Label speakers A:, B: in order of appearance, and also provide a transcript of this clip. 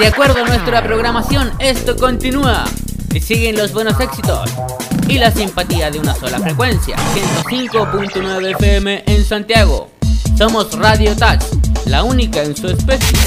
A: De acuerdo a nuestra programación, esto continúa. Y siguen los buenos éxitos. Y la simpatía de una sola frecuencia. 105.9 FM en Santiago. Somos Radio Touch, la única en su especie.